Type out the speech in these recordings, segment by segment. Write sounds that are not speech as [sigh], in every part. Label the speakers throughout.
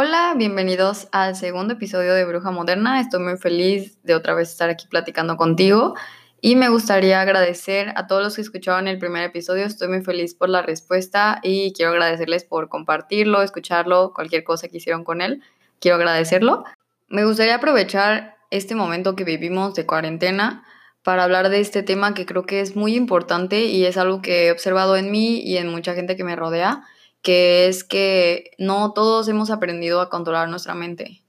Speaker 1: Hola, bienvenidos al segundo episodio de Bruja Moderna. Estoy muy feliz de otra vez estar aquí platicando contigo y me gustaría agradecer a todos los que escucharon el primer episodio. Estoy muy feliz por la respuesta y quiero agradecerles por compartirlo, escucharlo, cualquier cosa que hicieron con él. Quiero agradecerlo. Me gustaría aprovechar este momento que vivimos de cuarentena para hablar de este tema que creo que es muy importante y es algo que he observado en mí y en mucha gente que me rodea que es que no todos hemos aprendido a controlar nuestra mente.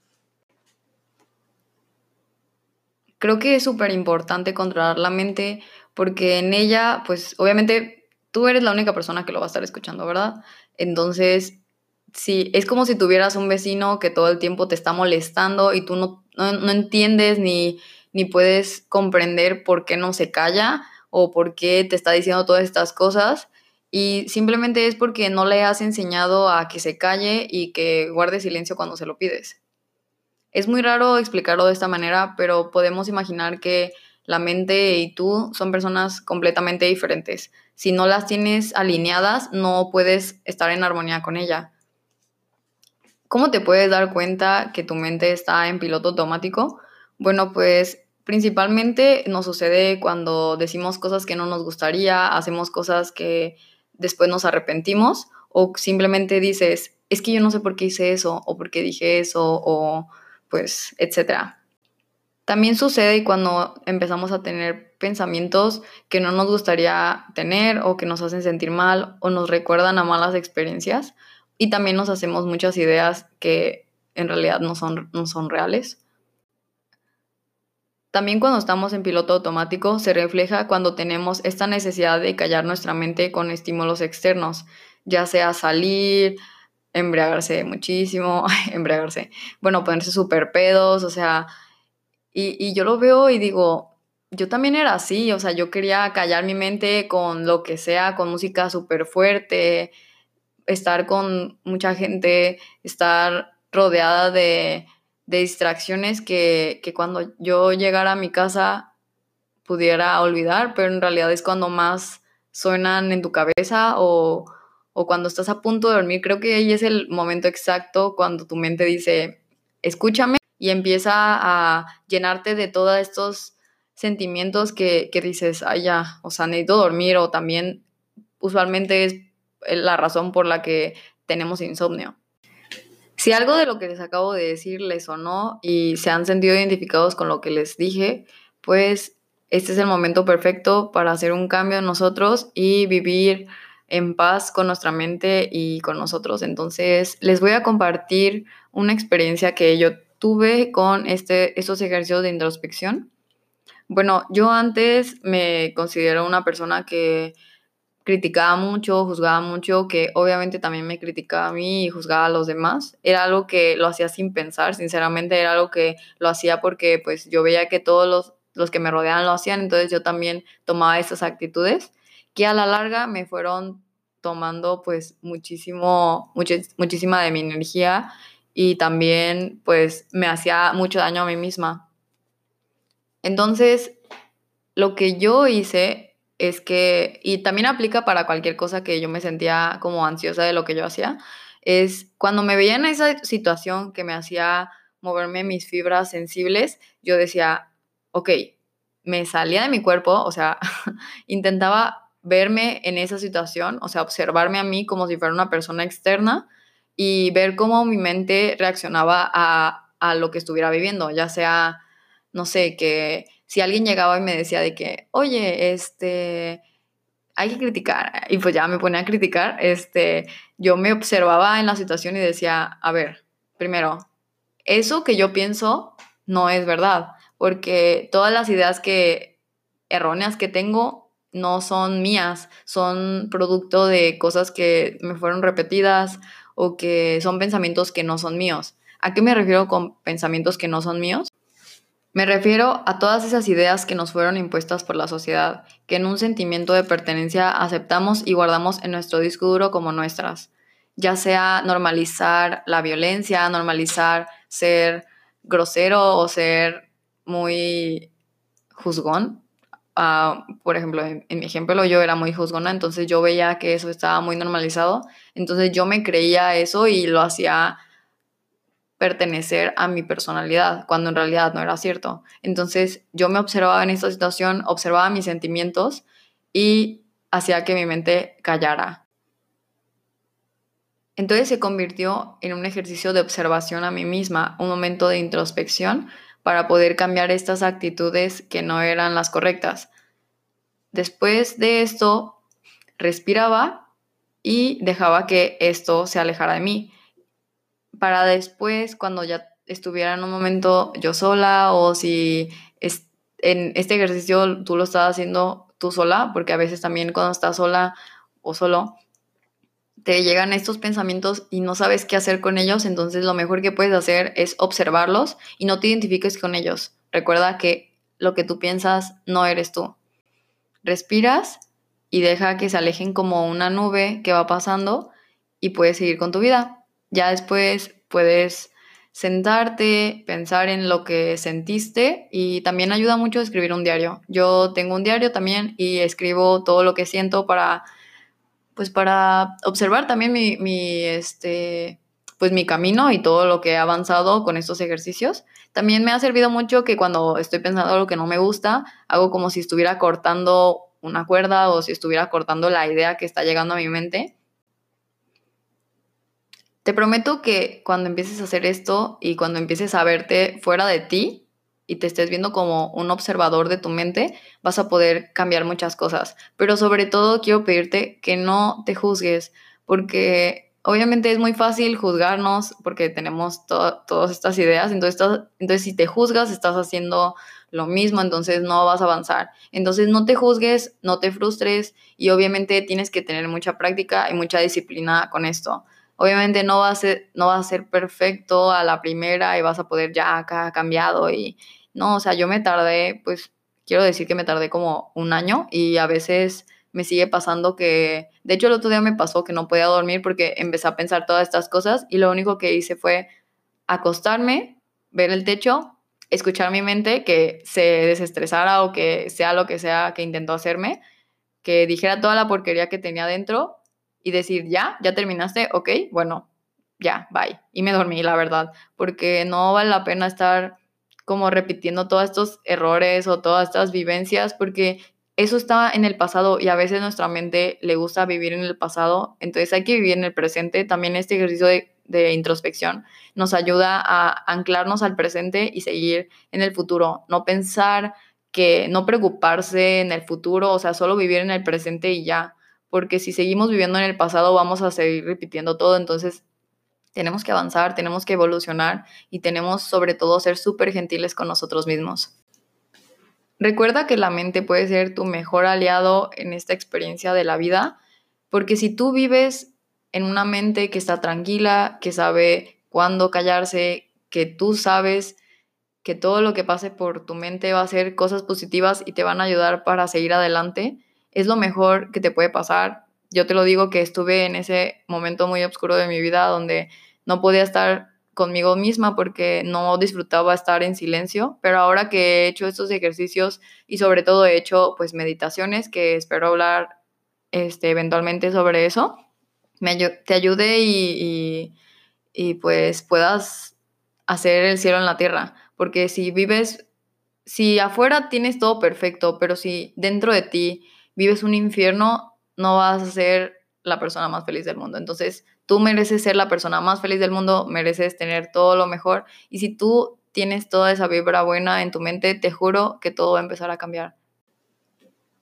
Speaker 1: Creo que es súper importante controlar la mente porque en ella, pues obviamente tú eres la única persona que lo va a estar escuchando, ¿verdad? Entonces, sí, es como si tuvieras un vecino que todo el tiempo te está molestando y tú no, no, entiendes ni, ni puedes comprender por qué no se calla o por qué te está diciendo todas estas cosas y simplemente es porque no le has enseñado a que se calle y que guarde silencio cuando se lo pides. Es muy raro explicarlo de esta manera, pero podemos imaginar que la mente y tú son personas completamente diferentes. Si no las tienes alineadas, no puedes estar en armonía con ella. ¿Cómo te puedes dar cuenta que tu mente está en piloto automático? Bueno, pues principalmente nos sucede cuando decimos cosas que no nos gustaría, hacemos cosas que después nos arrepentimos o simplemente dices, es que yo no sé por qué hice eso o por qué dije eso o pues, etcétera. También sucede cuando empezamos a tener pensamientos que no nos gustaría tener o que nos hacen sentir mal o nos recuerdan a malas experiencias y también nos hacemos muchas ideas que en realidad no son, no son reales. También cuando estamos en piloto automático se refleja cuando tenemos esta necesidad de callar nuestra mente con estímulos externos, ya sea salir, embriagarse muchísimo, [laughs] embriagarse, bueno, ponerse súper pedos, o sea, y, y yo lo veo y digo, yo también era así, o sea, yo quería callar mi mente con lo que sea, con música súper fuerte, estar con mucha gente, estar rodeada de de distracciones que, cuando yo llegara a mi casa pudiera olvidar, pero en realidad es cuando más suenan en tu cabeza o, o cuando estás a punto de dormir. Creo que ahí es el momento exacto cuando tu mente dice, escúchame y empieza a llenarte de todos estos sentimientos que, que dices, ay ya, o sea, necesito dormir o también usualmente es la razón por la que tenemos insomnio. Si algo de lo que les acabo de decir les sonó y se han sentido identificados con lo que les dije, pues este es el momento perfecto para hacer un cambio en nosotros y vivir en paz con nuestra mente y con nosotros. Entonces, les voy a compartir una experiencia que yo tuve con este, estos ejercicios de introspección. Bueno, yo antes me considero una persona que criticaba mucho, juzgaba mucho, que obviamente también me criticaba a mí y juzgaba a los demás. Era algo que lo hacía sin pensar, sinceramente era algo que lo hacía porque pues yo veía que todos los, los que me rodeaban lo hacían, entonces yo también tomaba esas actitudes que a la larga me fueron tomando pues muchísimo, muchísima de mi energía y también pues me hacía mucho daño a mí misma. Entonces, lo que yo hice es que, y también aplica para cualquier cosa que yo me sentía como ansiosa de lo que yo hacía, es cuando me veía en esa situación que me hacía moverme mis fibras sensibles, yo decía, ok, me salía de mi cuerpo, o sea, [laughs] intentaba verme en esa situación, o sea, observarme a mí como si fuera una persona externa y ver cómo mi mente reaccionaba a, a lo que estuviera viviendo, ya sea, no sé, que si alguien llegaba y me decía de que, oye, este, hay que criticar, y pues ya me ponía a criticar, este, yo me observaba en la situación y decía, a ver, primero, eso que yo pienso no es verdad, porque todas las ideas que erróneas que tengo no son mías, son producto de cosas que me fueron repetidas o que son pensamientos que no son míos. ¿A qué me refiero con pensamientos que no son míos? Me refiero a todas esas ideas que nos fueron impuestas por la sociedad, que en un sentimiento de pertenencia aceptamos y guardamos en nuestro disco duro como nuestras, ya sea normalizar la violencia, normalizar ser grosero o ser muy juzgón. Ah, por ejemplo, en, en, mi ejemplo yo era muy juzgona, entonces yo veía que eso estaba muy normalizado, entonces yo me creía eso y lo hacía pertenecer a mi personalidad, cuando en realidad no era cierto. Entonces yo me observaba en esta situación, observaba mis sentimientos y hacía que mi mente callara. Entonces se convirtió en un ejercicio de observación a mí misma, un momento de introspección para poder cambiar estas actitudes que no eran las correctas. Después de esto, respiraba y dejaba que esto se alejara de mí para después, cuando ya estuviera en un momento yo sola o si en este ejercicio tú lo estás haciendo tú sola, porque a veces también cuando estás sola o solo, te llegan estos pensamientos y no sabes qué hacer con ellos, entonces lo mejor que puedes hacer es observarlos y no te identifiques con ellos. Recuerda que lo que tú piensas no eres tú. Respiras y deja que se alejen como una nube que va pasando y puedes seguir con tu vida. Ya después puedes sentarte, pensar en lo que sentiste y también ayuda mucho escribir un diario. Yo tengo un diario también y escribo todo lo que siento para, pues para observar también mi, mi, este, pues mi camino y todo lo que he avanzado con estos ejercicios. También me ha servido mucho que cuando estoy pensando lo que no me gusta, hago como si estuviera cortando una cuerda o si estuviera cortando la idea que está llegando a mi mente te prometo que cuando empieces a hacer esto y cuando empieces a verte fuera de ti y te estés viendo como un observador de tu mente, vas a poder cambiar muchas cosas. Pero sobre todo quiero pedirte que no te juzgues, porque obviamente es muy fácil juzgarnos porque tenemos todas estas ideas, entonces, entonces si te juzgas estás haciendo lo mismo, entonces no vas a avanzar. Entonces no te juzgues, no te frustres y obviamente tienes que tener mucha práctica y mucha disciplina con esto. Obviamente no va a ser, no va a ser perfecto a la primera y vas a poder ya acá cambiado y no, o sea, yo me tardé, pues quiero decir que me tardé como un año y a veces me sigue pasando que, de hecho el otro día me pasó que no podía dormir porque empecé a pensar todas estas cosas y lo único que hice fue acostarme, ver el techo, escuchar mi mente que se desestresara o que sea lo que sea que intentó hacerme, que dijera toda la porquería que tenía dentro y decir, ya, ya terminaste, ok, bueno, ya, bye. Y me dormí, la verdad, porque no vale la pena estar como repitiendo todos estos errores o todas estas vivencias, porque eso está en el pasado y a veces nuestra mente le gusta vivir en el pasado, entonces hay que vivir en el presente. También este ejercicio de, de introspección nos ayuda a anclarnos al presente y seguir en el futuro, no pensar que no preocuparse en el futuro, o sea, solo vivir en el presente y ya porque si seguimos viviendo en el pasado vamos a seguir repitiendo todo, entonces tenemos que avanzar, tenemos que evolucionar y tenemos sobre todo ser súper gentiles con nosotros mismos. Recuerda que la mente puede ser tu mejor aliado en esta experiencia de la vida, porque si tú vives en una mente que está tranquila, que sabe cuándo callarse, que tú sabes que todo lo que pase por tu mente va a ser cosas positivas y te van a ayudar para seguir adelante, es lo mejor que te puede pasar. Yo te lo digo que estuve en ese momento muy oscuro de mi vida donde no podía estar conmigo misma porque no disfrutaba estar en silencio, pero ahora que he hecho estos ejercicios y sobre todo he hecho pues meditaciones que espero hablar este, eventualmente sobre eso, me, te ayude y, y pues puedas hacer el cielo en la tierra, porque si vives, si afuera tienes todo perfecto, pero si dentro de ti vives un infierno, no vas a ser la persona más feliz del mundo. Entonces, tú mereces ser la persona más feliz del mundo, mereces tener todo lo mejor. Y si tú tienes toda esa vibra buena en tu mente, te juro que todo va a empezar a cambiar.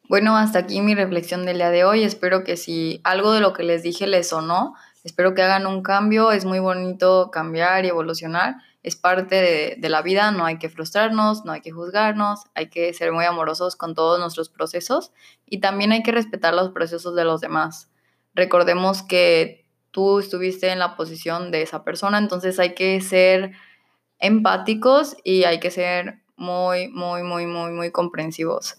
Speaker 1: Bueno, hasta aquí mi reflexión del día de hoy. Espero que si algo de lo que les dije les sonó, espero que hagan un cambio. Es muy bonito cambiar y evolucionar es parte de, la vida, no hay que frustrarnos, no hay que juzgarnos, hay que ser muy amorosos con todos nuestros procesos y también hay que respetar los procesos de los demás. Recordemos que tú estuviste en la posición de esa persona, entonces hay que ser empáticos y hay que ser muy, muy, muy, muy, muy comprensivos.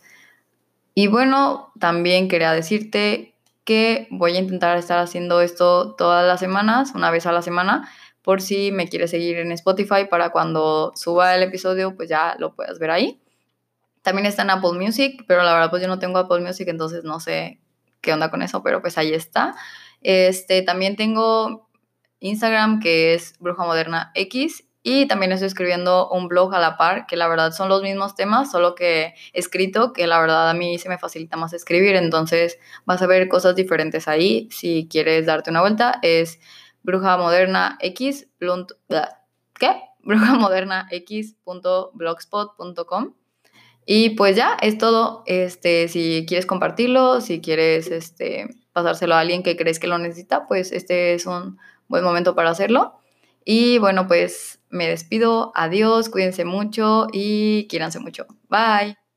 Speaker 1: Y bueno, también quería decirte que voy a intentar estar haciendo esto todas las semanas, una vez a la semana, por si me quieres seguir en Spotify para cuando suba el episodio, pues ya lo puedas ver ahí. También está en Apple Music, pero la verdad pues yo no tengo Apple Music, entonces no sé qué onda con eso, pero pues ahí está. Este, también tengo Instagram que es Bruja Moderna X Y también estoy escribiendo un blog a la par, que la verdad son los mismos temas, solo que escrito, que la verdad a mí se me facilita más escribir, entonces vas a ver cosas diferentes ahí. Si quieres darte una vuelta, es bruja moderna x. ¿Qué? [laughs] brujamodernax.blogspot.com. Y pues ya, es todo. Este, si quieres compartirlo, si quieres este, pasárselo a alguien que crees que lo necesita, pues este es un buen momento para hacerlo. Y bueno, pues me despido. Adiós, cuídense mucho y quiéranse mucho. Bye.